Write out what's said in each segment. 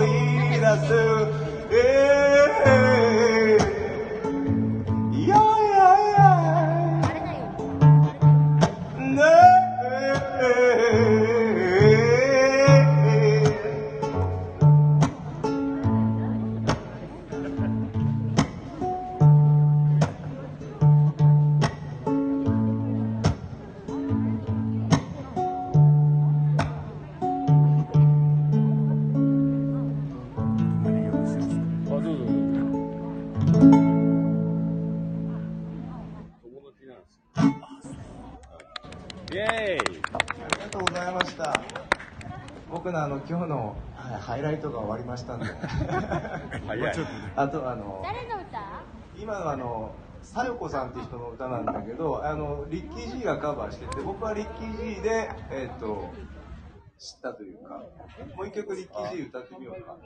り出す、ましたんで。早い。あとあの誰の歌今のあのさよこさんっていう人の歌なんだけど、あのリッキー G がカバーしてて、僕はリッキー G でえっ、と知ったというか、もう一曲リッキー G 歌ってみようか。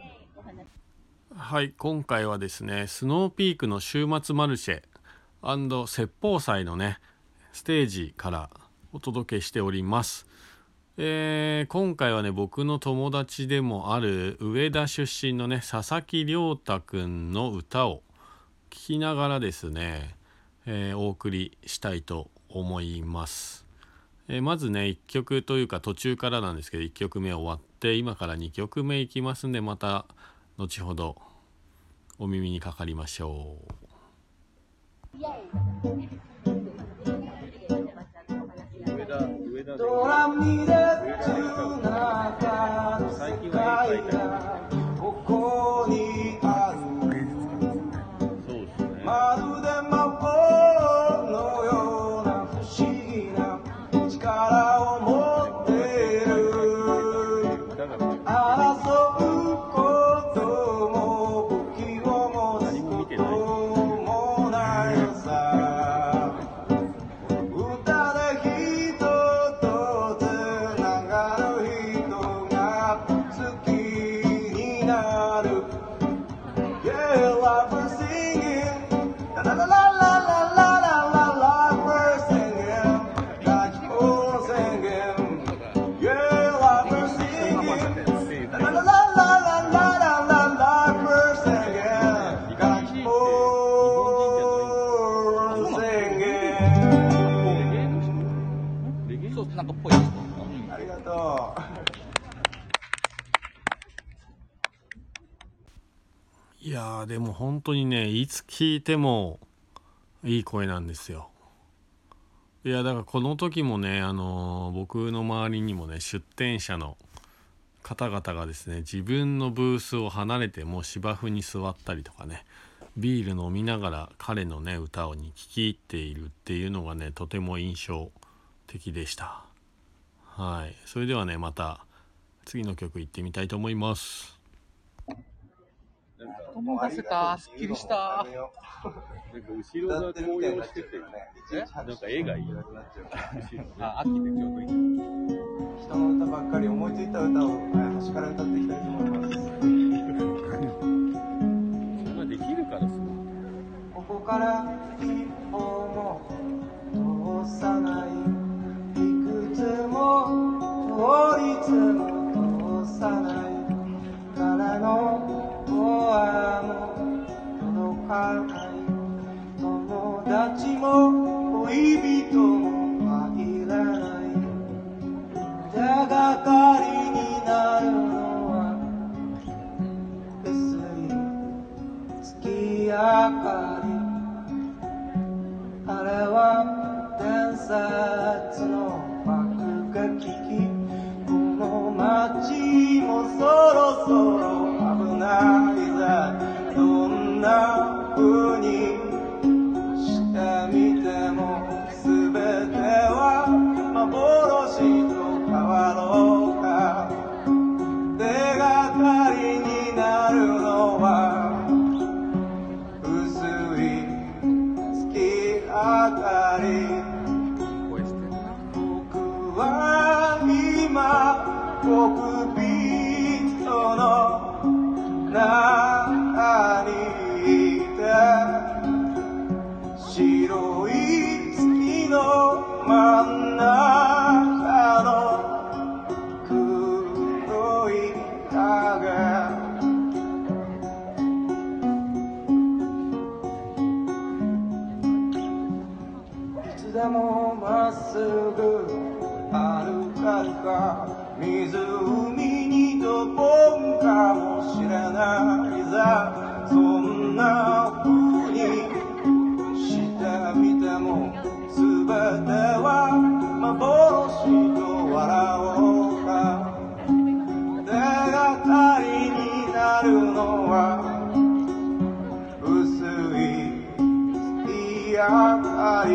はい今回はですねスノーピークの週末マルシェ説法祭のねステージからお届けしております、えー今回はね僕の友達でもある上田出身のね佐々木亮太くんの歌を聴きながらですね、えーお送りしたいと思います。えーまずね1曲というか途中からなんですけど1曲目終わって今から2曲目いきますんでまた後ほどお耳にかかりましょう。ドラミレトゥナカの世界が本当にねいつ聴いてもいい声なんですよ。いやだからこの時もねあの僕の周りにもね出店者の方々がですね自分のブースを離れても芝生に座ったりとかねビール飲みながら彼のね歌をに聴き入っているっていうのがねとても印象的でした。はい。それではねまた次の曲行ってみたいと思います。なんか、思い出せた。すっきりした。なんか後ろが紅葉してて、なんか絵がいい。あ、秋でちょうどいい。人の歌ばっかり思いついた歌をはい端から歌っていきたいと思います。それができるからさ。ここから一歩も通さないいくつも通りつも通さない誰の声も届かない友達も恋人も入れない手がかりになる。のは別に月明かりあれは伝説の爆撃機この街もそろそろ危ない 다 너무나 뿐이 やっぱり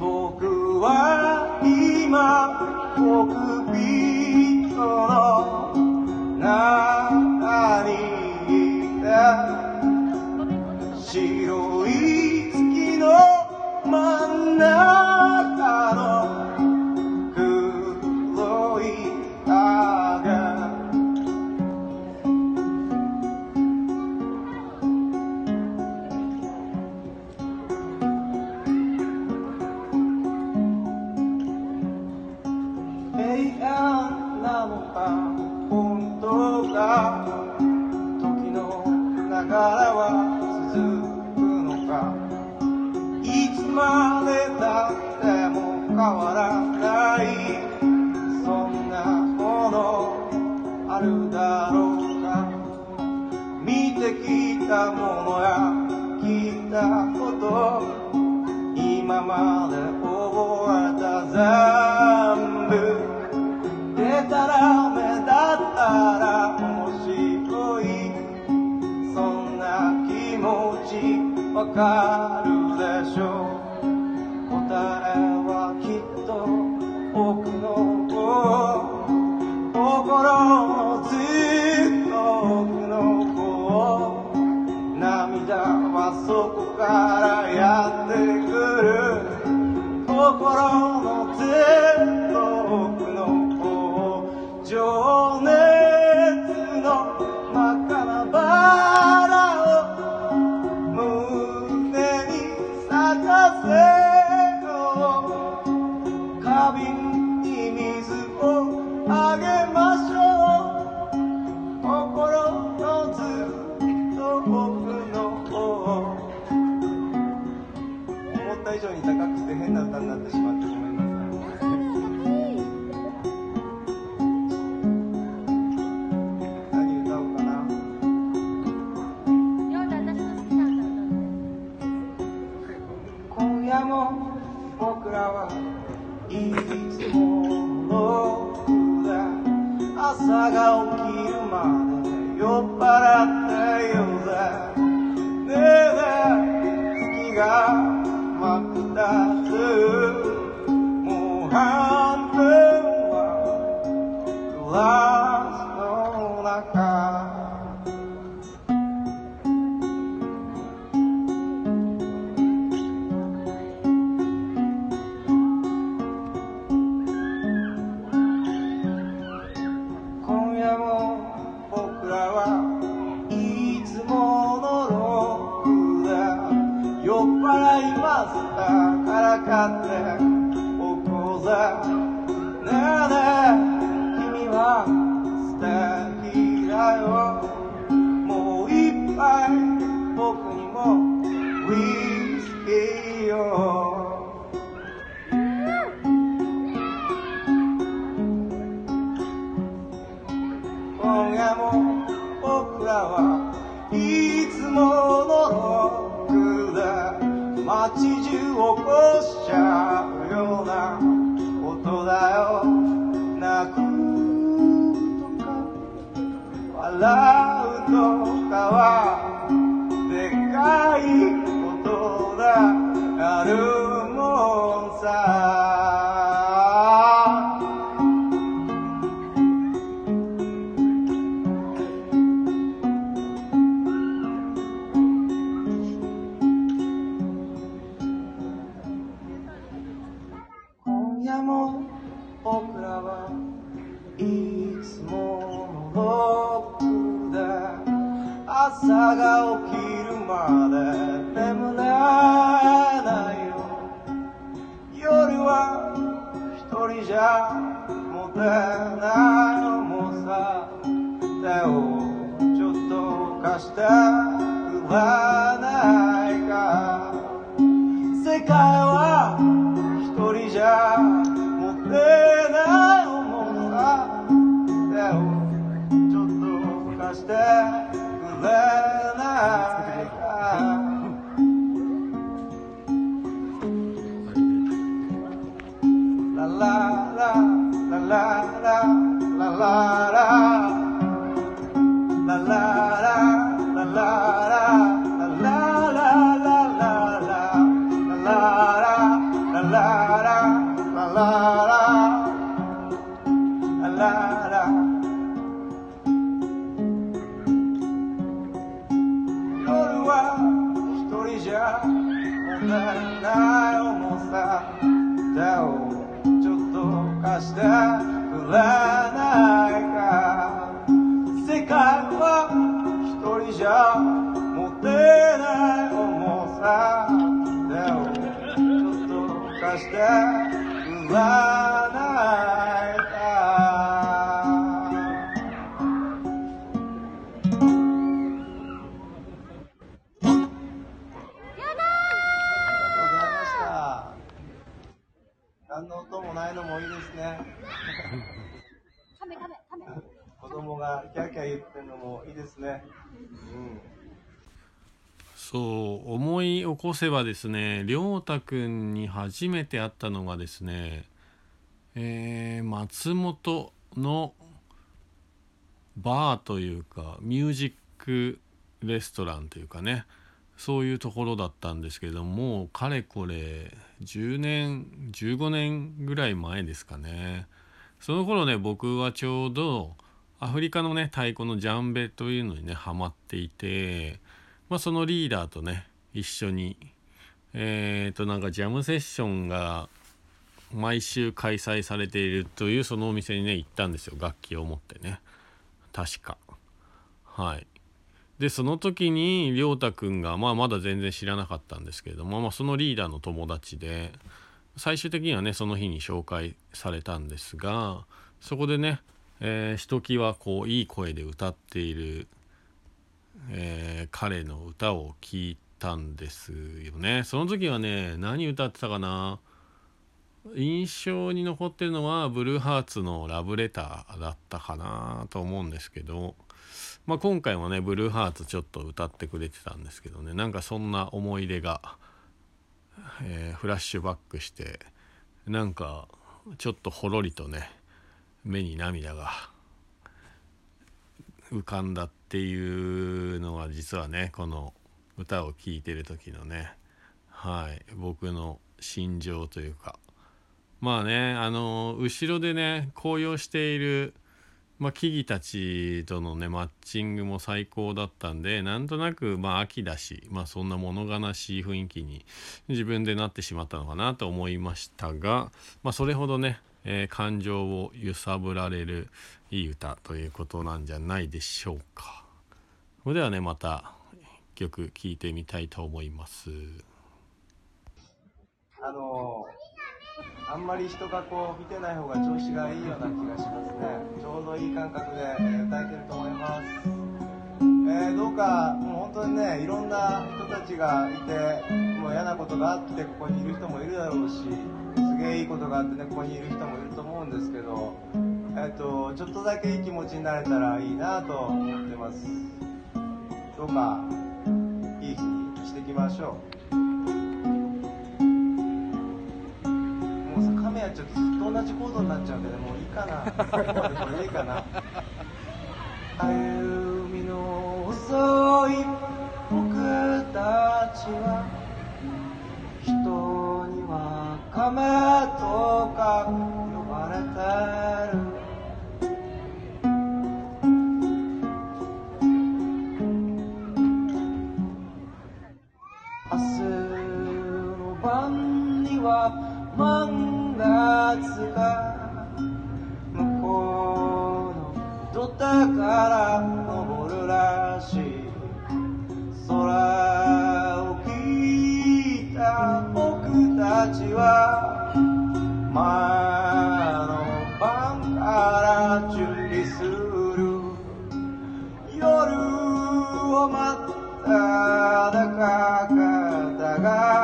僕は今僕人の中。たら目立ったら面白い。そんな気持ちわかる。amor okrała i słowa asagał kirmane yo parata yoda neda kiga makta su muhammed wa 今夜も僕らはいつものロックだ街中をこしちゃうような音だよ泣くとか笑う世界は一人じゃ持てないもんさ手をちょっと動かして起こせばですね亮太くんに初めて会ったのがですねえー松本のバーというかミュージックレストランというかねそういうところだったんですけどもかれこれ10年15年ぐらい前ですかね。その頃ね僕はちょうどアフリカのね太鼓のジャンベというのにねハマっていてまあそのリーダーとね一緒に。えっ、となんかジャムセッションが毎週開催されているというそのお店にね行ったんですよ。楽器を持ってね。確か。はい。でその時に亮太くんが、まあ、まだ全然知らなかったんですけれども、まあ、そのリーダーの友達で最終的にはねその日に紹介されたんですがそこでね、えーひときわこういい声で歌っている、えー彼の歌を聞いたんですよね。その時はね何歌ってたかな？印象に残ってるのはブルーハーツの「ラブレター」だったかなと思うんですけど、まあ、今回もねブルーハーツちょっと歌ってくれてたんですけどね。なんかそんな思い出が、えーフラッシュバックしてなんかちょっとほろりとね目に涙が浮かんだっていうのは実はねこの歌を聴いてる時のねはい僕の心情というかまあねあの後ろでね紅葉している、まあ、木々たちとのねマッチングも最高だったんでなんとなくまあ秋だしまあそんな物悲しい雰囲気に自分でなってしまったのかなと思いましたがまあそれほどね、えー感情を揺さぶられるいい歌ということなんじゃないでしょうか。それではねまた曲聴いてみたいと思います。あのあんまり人がこう見てない方が調子がいいような気がしますね。ちょうどいい感覚で、え歌えてると思います。えーどうかもう本当にねいろんな人たちがいてもう嫌なことがあってここにいる人もいるだろうしすげえいいことがあってねここにいる人もいると思うんですけど、えー、とちょっとだけいい気持ちになれたらいいなと思ってますどうかしていきましょう。もうさカメやっちゃうとずっと同じコードになっちゃうんでねもういいかな。最後までこれでいいかな。歩みの遅い僕たちは人には亀とか呼ばれてる。満月が向こうの土手から昇るらしい空を聞いた僕たちは前の晩から準備する夜を待っただか方が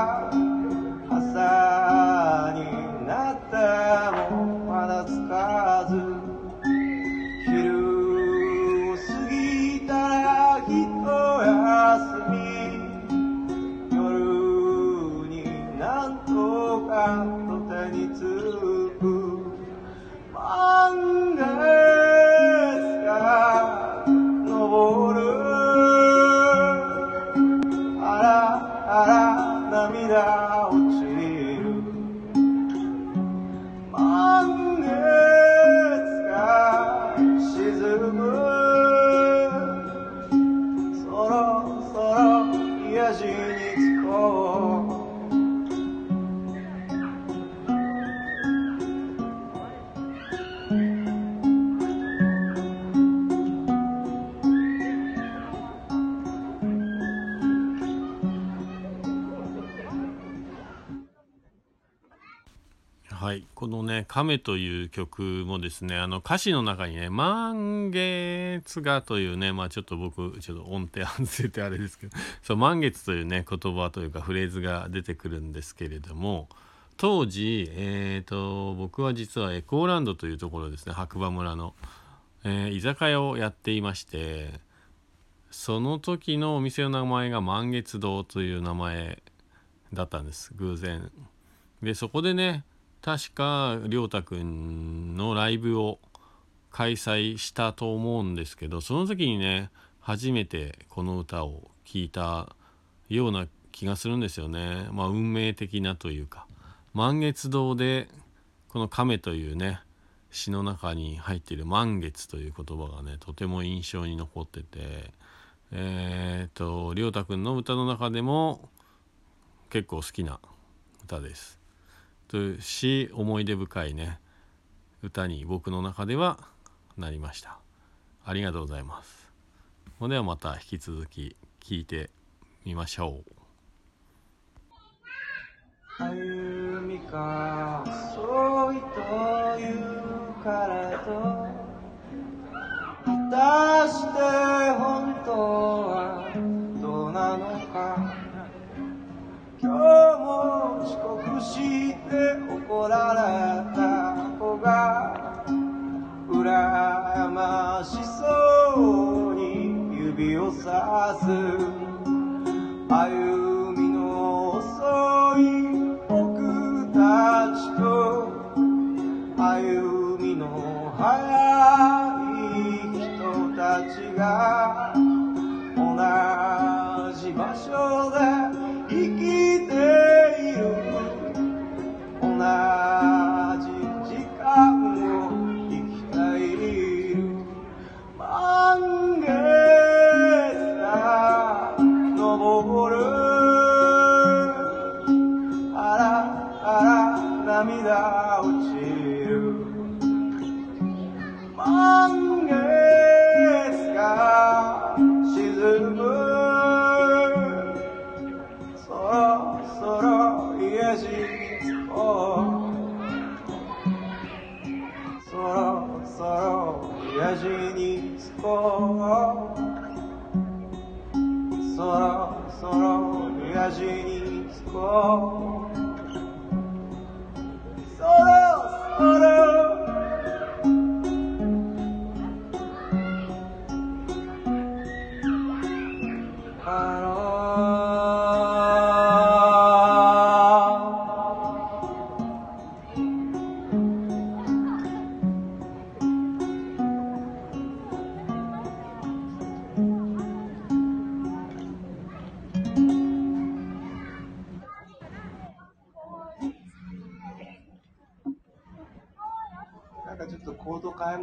vida. 亀」という曲もですねあの歌詞の中にね「満月が」というねまあちょっと僕ちょっと音程外れてあれですけど そう満月というね言葉というかフレーズが出てくるんですけれども当時、えー、と僕は実はエコーランドというところですね白馬村の、えー居酒屋をやっていましてその時のお店の名前が満月堂という名前だったんです偶然。でそこでね確か亮太くんのライブを開催したと思うんですけどその時にね初めてこの歌を聴いたような気がするんですよね。まあ運命的なというか満月堂でこの「亀」というね詩の中に入っている「満月」という言葉がねとても印象に残っててえっ、と亮太くんの歌の中でも結構好きな歌です。というし思い出深いね歌に僕の中ではなりました。ありがとうございます。ほんではまた引き続き聞いてみましょう。歩みか遅いというからと果たして本当はどうなのか。も遅刻して怒られた子が羨ましそうに指をさす歩みの遅い僕たちと歩みの速い人たちが同じ場所で生き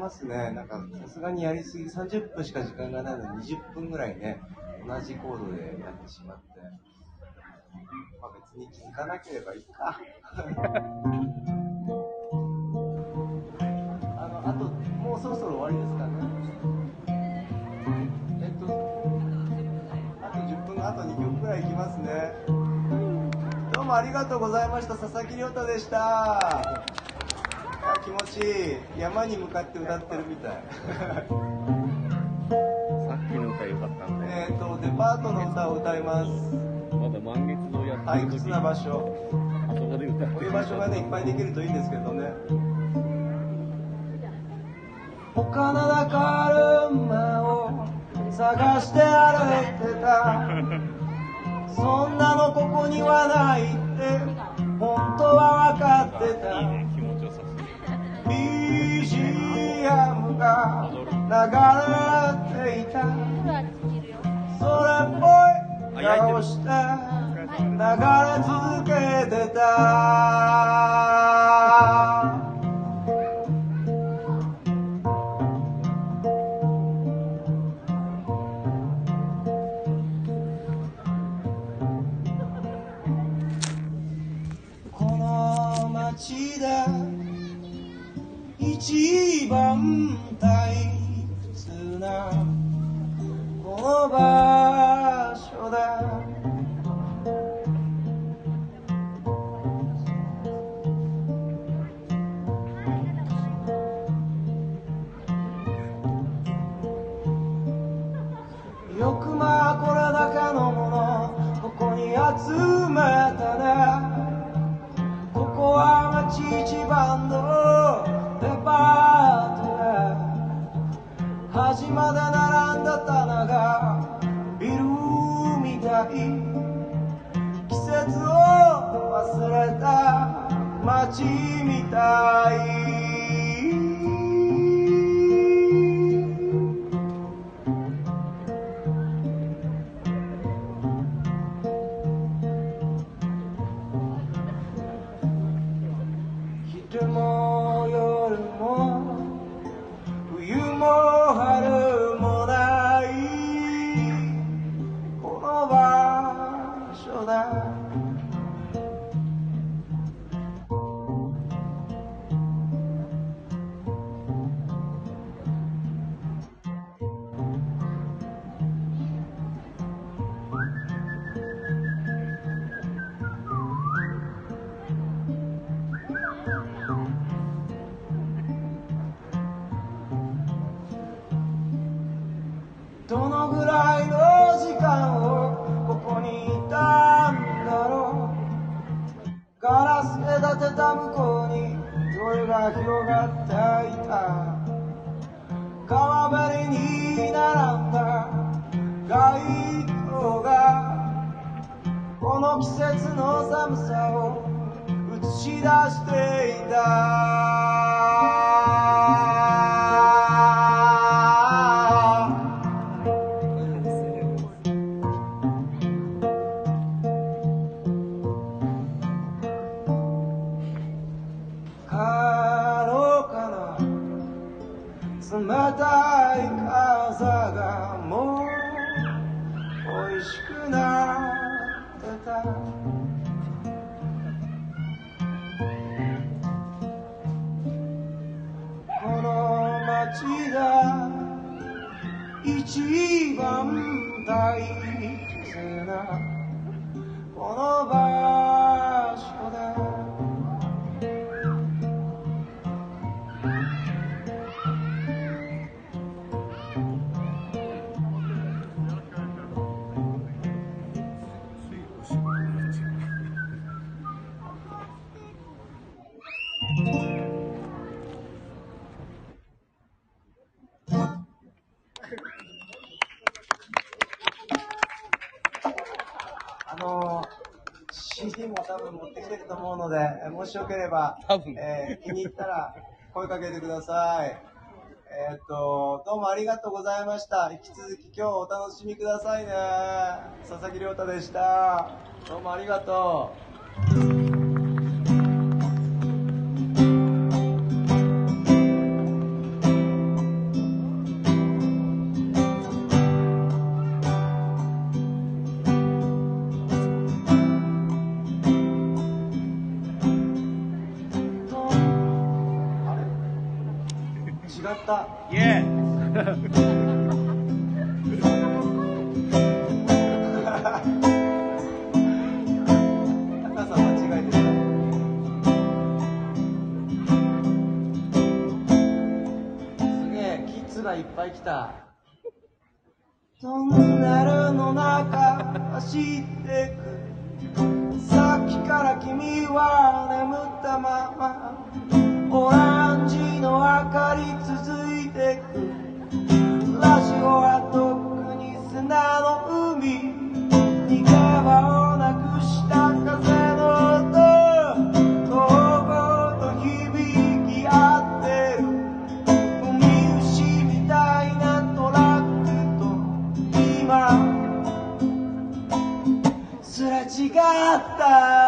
ますね。なんかさすがにやりすぎ、30分しか時間がないのに20分ぐらいね、同じコードでやってしまって。まあ別に気づかなければいいか。あの、あと、もうそろそろ終わりですかね。えっと、あと10分、あと2曲ぐらいいきますね。どうもありがとうございました。佐々木亮太でした。あ気持ちいい。山に向かって歌ってるみたい。さっきの歌良かったんで、えっとデパートの歌を歌います。まだ満月のやって退屈な場所。あそこで歌こういう場所がねいっぱいできるといいんですけどね。お金だ車を探して歩いてた。そんなのここにはないって本当は分かってた流れていた。空っぽい顔して。流れ続けてた。この街で一番街てた向こうに夜が広がっていた。川べりに並んだ。街灯が。この季節の寒さを映し出していた。しよければ、えー気に入ったら声かけてください。えーっと、どうもありがとうございました。引き続き今日お楽しみくださいね。佐々木亮太でした。どうもありがとう。ぱい来た。トンネルの中走ってく。さっきから君は眠ったまま。オランジの明かり続いてく。っ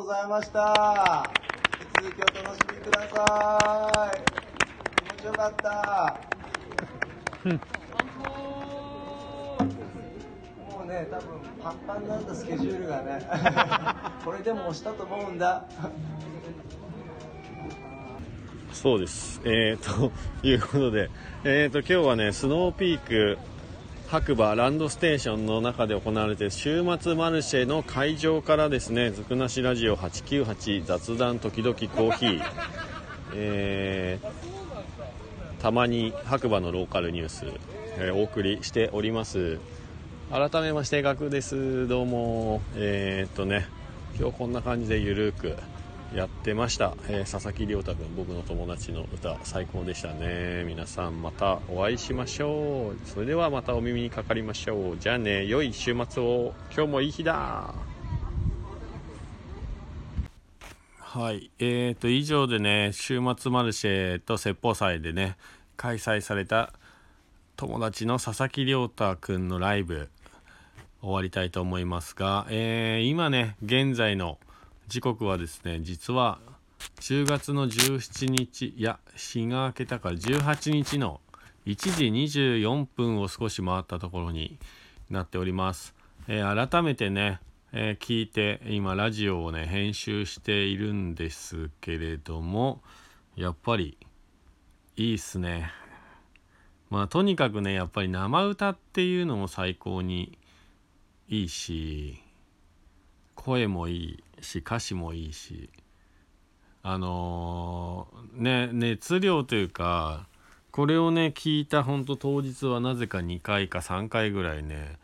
ございました。引き続きお楽しみください。気持ちよかった。もうね、多分パンパンなんだスケジュールがね。これでも押したと思うんだ。そうです。えー、ということで、えー、と今日はね、スノーピーク白馬ランドステーションの中で行われている週末マルシェの会場からですね、ずくなしラジオ898雑談時々コーヒー、えーたまに白馬のローカルニュース、えーお送りしております。改めまして、ガクです。どうも。えー、っとね、今日こんな感じでゆるくやってました、えー佐々木亮太君僕の友達の歌最高でしたね。皆さんまたお会いしましょう。それではまたお耳にかかりましょう。じゃあね良い週末を。今日もいい日だ。はい。えーと以上でね週末マルシェと説法祭でね開催された友達の佐々木亮太君のライブ終わりたいと思いますが、えー今ね現在の時刻はですね実は10月の17日いや日が明けたから18日の1時24分を少し回ったところになっております、えー改めてね、えー聞いて今ラジオをね編集しているんですけれどもやっぱりいいっすね。まあとにかくねやっぱり生歌っていうのも最高にいいし声もいいし歌詞もいいしあのーね熱量というかこれをね聞いた本当当日はなぜか2回か3回ぐらいね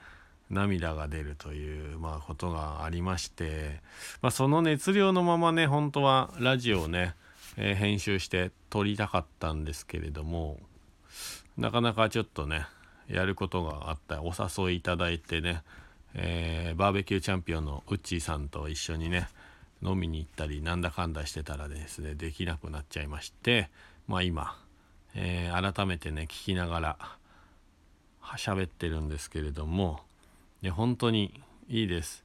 涙が出るという、まあ、ことがありまして、まあ、その熱量のままね本当はラジオをね、えー編集して撮りたかったんですけれどもなかなかちょっとねやることがあったお誘いいただいてね、えーバーベキューチャンピオンのウッチーさんと一緒にね飲みに行ったりなんだかんだしてたらですねできなくなっちゃいましてまあ今、えー改めてね聞きながら喋ってるんですけれどもいや本当にいいです。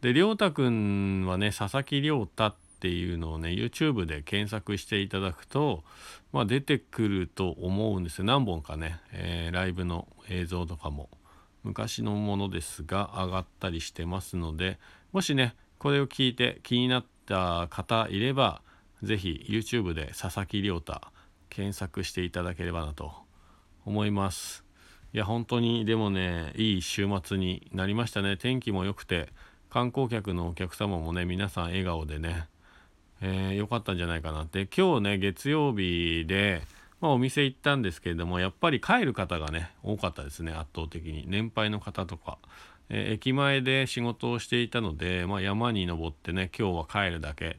で亮太くんはね佐々木亮太っていうのをね YouTube で検索していただくと、まあ、出てくると思うんですよ。何本かね、えーライブの映像とかも昔のものですが上がったりしてますのでもしねこれを聞いて気になった方いれば是非 YouTube で佐々木亮太検索していただければなと思います。いや本当にでもねいい週末になりましたね。天気も良くて観光客のお客様もね皆さん笑顔でねえーかったんじゃないかなって。今日ね月曜日で、まあ、お店行ったんですけれどもやっぱり帰る方がね多かったですね圧倒的に。年配の方とか、えー駅前で仕事をしていたので、まあ、山に登ってね今日は帰るだけ、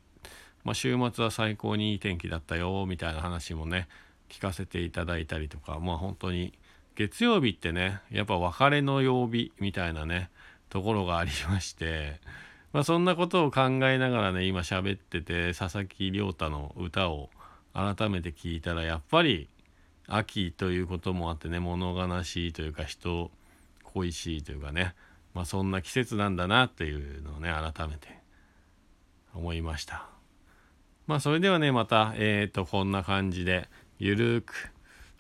まあ、週末は最高にいい天気だったよみたいな話もね聞かせていただいたりとか。まあ本当に月曜日ってねやっぱ別れの曜日みたいなねところがありまして。まあ、そんなことを考えながらね今喋ってて佐々木亮太の歌を改めて聞いたらやっぱり秋ということもあってね物悲しいというか人恋しいというかね、まあ、そんな季節なんだなっていうのをね改めて思いましたまあそれではねまたえっ、とこんな感じでゆるーく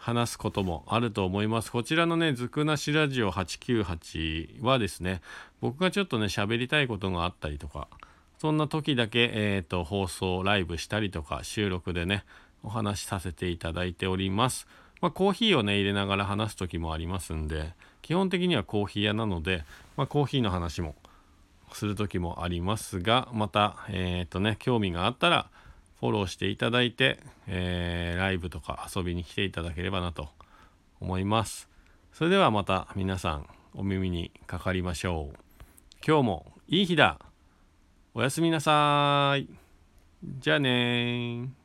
話すこともあると思います。こちらのね、ずくなしラジオ898はですね、僕がちょっとね、喋りたいことがあったりとか、そんな時だけ、えー、と放送、ライブしたりとか、収録でね、お話しさせていただいております。まあ、コーヒーをね、入れながら話す時もありますんで、基本的にはコーヒー屋なので、まあ、コーヒーの話もする時もありますが、また、えっ、とね、興味があったら、フォローしていただいて、えーライブとか遊びに来ていただければなと思います。それではまた皆さんお耳にかかりましょう。今日もいい日だ。おやすみなさい。じゃあねー。